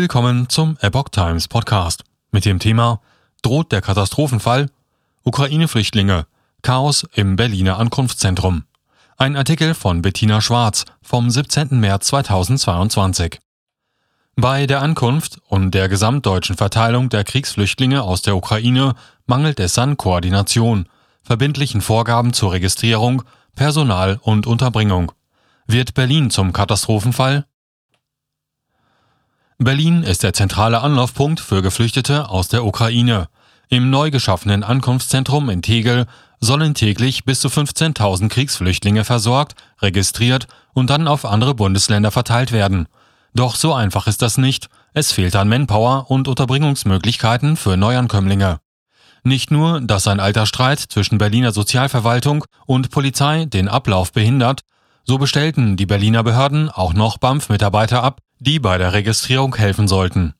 Willkommen zum Epoch Times Podcast mit dem Thema Droht der Katastrophenfall? Ukraine-Flüchtlinge. Chaos im Berliner Ankunftszentrum. Ein Artikel von Bettina Schwarz vom 17. März 2022. Bei der Ankunft und der gesamtdeutschen Verteilung der Kriegsflüchtlinge aus der Ukraine mangelt es an Koordination, verbindlichen Vorgaben zur Registrierung, Personal und Unterbringung. Wird Berlin zum Katastrophenfall? Berlin ist der zentrale Anlaufpunkt für Geflüchtete aus der Ukraine. Im neu geschaffenen Ankunftszentrum in Tegel sollen täglich bis zu 15.000 Kriegsflüchtlinge versorgt, registriert und dann auf andere Bundesländer verteilt werden. Doch so einfach ist das nicht. Es fehlt an Manpower und Unterbringungsmöglichkeiten für Neuankömmlinge. Nicht nur, dass ein alter Streit zwischen Berliner Sozialverwaltung und Polizei den Ablauf behindert, so bestellten die Berliner Behörden auch noch BAMF-Mitarbeiter ab, die bei der Registrierung helfen sollten.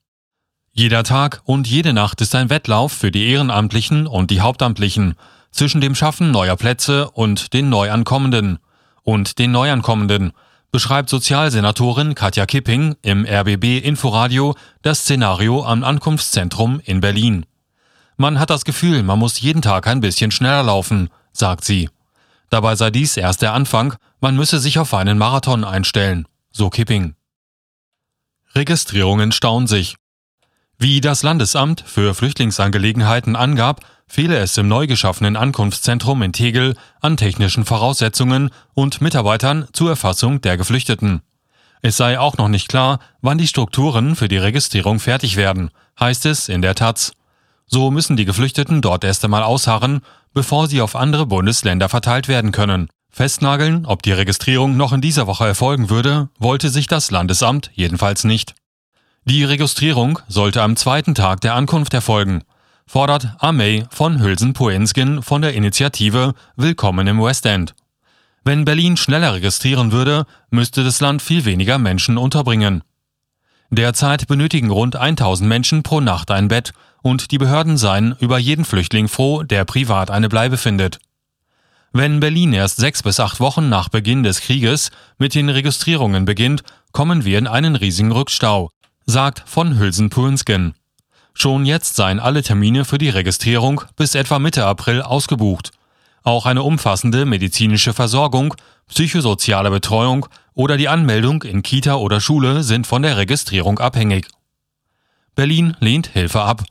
Jeder Tag und jede Nacht ist ein Wettlauf für die Ehrenamtlichen und die Hauptamtlichen zwischen dem Schaffen neuer Plätze und den Neuankommenden. Und den Neuankommenden beschreibt Sozialsenatorin Katja Kipping im RBB Inforadio das Szenario am Ankunftszentrum in Berlin. Man hat das Gefühl, man muss jeden Tag ein bisschen schneller laufen, sagt sie. Dabei sei dies erst der Anfang, man müsse sich auf einen Marathon einstellen, so Kipping. Registrierungen stauen sich. Wie das Landesamt für Flüchtlingsangelegenheiten angab, fehle es im neu geschaffenen Ankunftszentrum in Tegel an technischen Voraussetzungen und Mitarbeitern zur Erfassung der Geflüchteten. Es sei auch noch nicht klar, wann die Strukturen für die Registrierung fertig werden, heißt es in der Taz. So müssen die Geflüchteten dort erst einmal ausharren, bevor sie auf andere Bundesländer verteilt werden können. Festnageln, ob die Registrierung noch in dieser Woche erfolgen würde, wollte sich das Landesamt jedenfalls nicht. Die Registrierung sollte am zweiten Tag der Ankunft erfolgen, fordert Amey von Hülsen-Poensgen von der Initiative Willkommen im West End. Wenn Berlin schneller registrieren würde, müsste das Land viel weniger Menschen unterbringen. Derzeit benötigen rund 1000 Menschen pro Nacht ein Bett und die Behörden seien über jeden Flüchtling froh, der privat eine Bleibe findet. Wenn Berlin erst sechs bis acht Wochen nach Beginn des Krieges mit den Registrierungen beginnt, kommen wir in einen riesigen Rückstau, sagt von Hülsen-Punsken. Schon jetzt seien alle Termine für die Registrierung bis etwa Mitte April ausgebucht. Auch eine umfassende medizinische Versorgung, psychosoziale Betreuung oder die Anmeldung in Kita oder Schule sind von der Registrierung abhängig. Berlin lehnt Hilfe ab.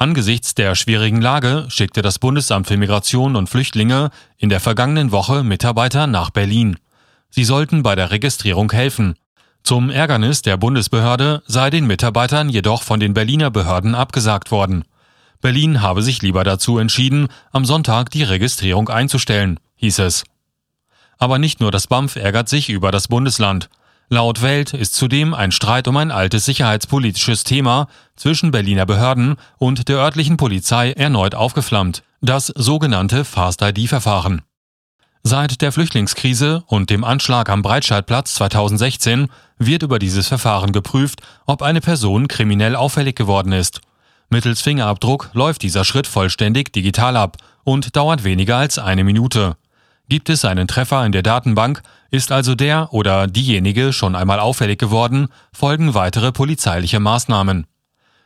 Angesichts der schwierigen Lage schickte das Bundesamt für Migration und Flüchtlinge in der vergangenen Woche Mitarbeiter nach Berlin. Sie sollten bei der Registrierung helfen. Zum Ärgernis der Bundesbehörde sei den Mitarbeitern jedoch von den Berliner Behörden abgesagt worden. Berlin habe sich lieber dazu entschieden, am Sonntag die Registrierung einzustellen, hieß es. Aber nicht nur das BAMF ärgert sich über das Bundesland. Laut Welt ist zudem ein Streit um ein altes sicherheitspolitisches Thema zwischen Berliner Behörden und der örtlichen Polizei erneut aufgeflammt, das sogenannte Fast-ID-Verfahren. Seit der Flüchtlingskrise und dem Anschlag am Breitscheidplatz 2016 wird über dieses Verfahren geprüft, ob eine Person kriminell auffällig geworden ist. Mittels Fingerabdruck läuft dieser Schritt vollständig digital ab und dauert weniger als eine Minute. Gibt es einen Treffer in der Datenbank, ist also der oder diejenige schon einmal auffällig geworden, folgen weitere polizeiliche Maßnahmen.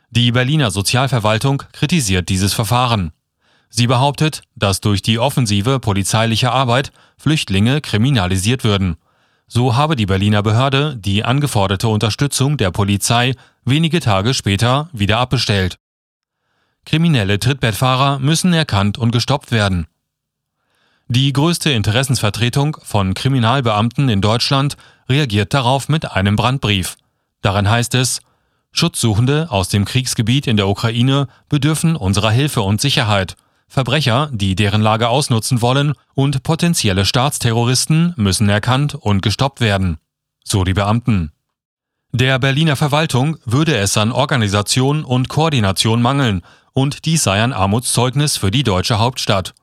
Die Berliner Sozialverwaltung kritisiert dieses Verfahren. Sie behauptet, dass durch die offensive polizeiliche Arbeit Flüchtlinge kriminalisiert würden. So habe die Berliner Behörde die angeforderte Unterstützung der Polizei wenige Tage später wieder abbestellt. Kriminelle Trittbettfahrer müssen erkannt und gestoppt werden. Die größte Interessensvertretung von Kriminalbeamten in Deutschland reagiert darauf mit einem Brandbrief. Darin heißt es, Schutzsuchende aus dem Kriegsgebiet in der Ukraine bedürfen unserer Hilfe und Sicherheit. Verbrecher, die deren Lage ausnutzen wollen, und potenzielle Staatsterroristen müssen erkannt und gestoppt werden. So die Beamten. Der Berliner Verwaltung würde es an Organisation und Koordination mangeln, und dies sei ein Armutszeugnis für die deutsche Hauptstadt.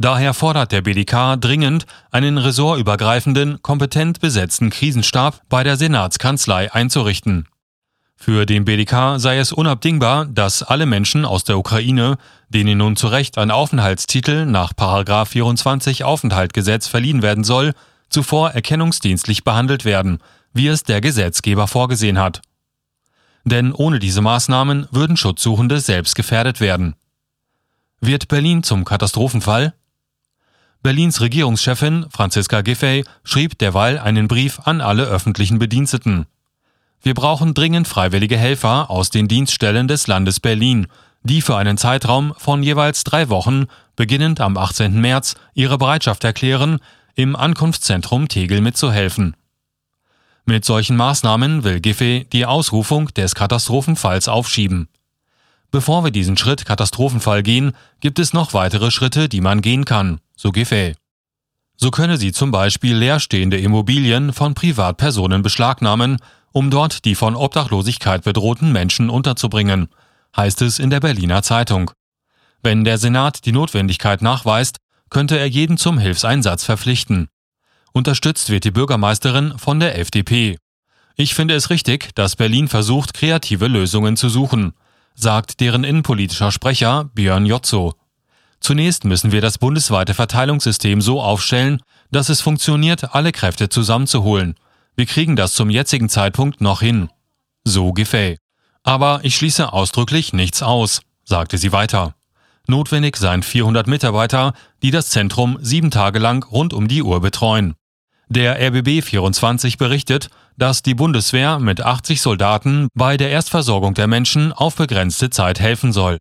Daher fordert der BDK dringend, einen ressortübergreifenden, kompetent besetzten Krisenstab bei der Senatskanzlei einzurichten. Für den BDK sei es unabdingbar, dass alle Menschen aus der Ukraine, denen nun zu Recht ein Aufenthaltstitel nach 24 Aufenthaltgesetz verliehen werden soll, zuvor erkennungsdienstlich behandelt werden, wie es der Gesetzgeber vorgesehen hat. Denn ohne diese Maßnahmen würden Schutzsuchende selbst gefährdet werden. Wird Berlin zum Katastrophenfall? Berlins Regierungschefin Franziska Giffey schrieb derweil einen Brief an alle öffentlichen Bediensteten. Wir brauchen dringend freiwillige Helfer aus den Dienststellen des Landes Berlin, die für einen Zeitraum von jeweils drei Wochen, beginnend am 18. März, ihre Bereitschaft erklären, im Ankunftszentrum Tegel mitzuhelfen. Mit solchen Maßnahmen will Giffey die Ausrufung des Katastrophenfalls aufschieben. Bevor wir diesen Schritt Katastrophenfall gehen, gibt es noch weitere Schritte, die man gehen kann, so Giffey. So könne sie zum Beispiel leerstehende Immobilien von Privatpersonen beschlagnahmen, um dort die von Obdachlosigkeit bedrohten Menschen unterzubringen, heißt es in der Berliner Zeitung. Wenn der Senat die Notwendigkeit nachweist, könnte er jeden zum Hilfseinsatz verpflichten. Unterstützt wird die Bürgermeisterin von der FDP. Ich finde es richtig, dass Berlin versucht, kreative Lösungen zu suchen sagt deren innenpolitischer Sprecher Björn Jotzo. Zunächst müssen wir das bundesweite Verteilungssystem so aufstellen, dass es funktioniert, alle Kräfte zusammenzuholen. Wir kriegen das zum jetzigen Zeitpunkt noch hin. So Giffey. Aber ich schließe ausdrücklich nichts aus, sagte sie weiter. Notwendig seien 400 Mitarbeiter, die das Zentrum sieben Tage lang rund um die Uhr betreuen. Der RBB 24 berichtet, dass die Bundeswehr mit 80 Soldaten bei der Erstversorgung der Menschen auf begrenzte Zeit helfen soll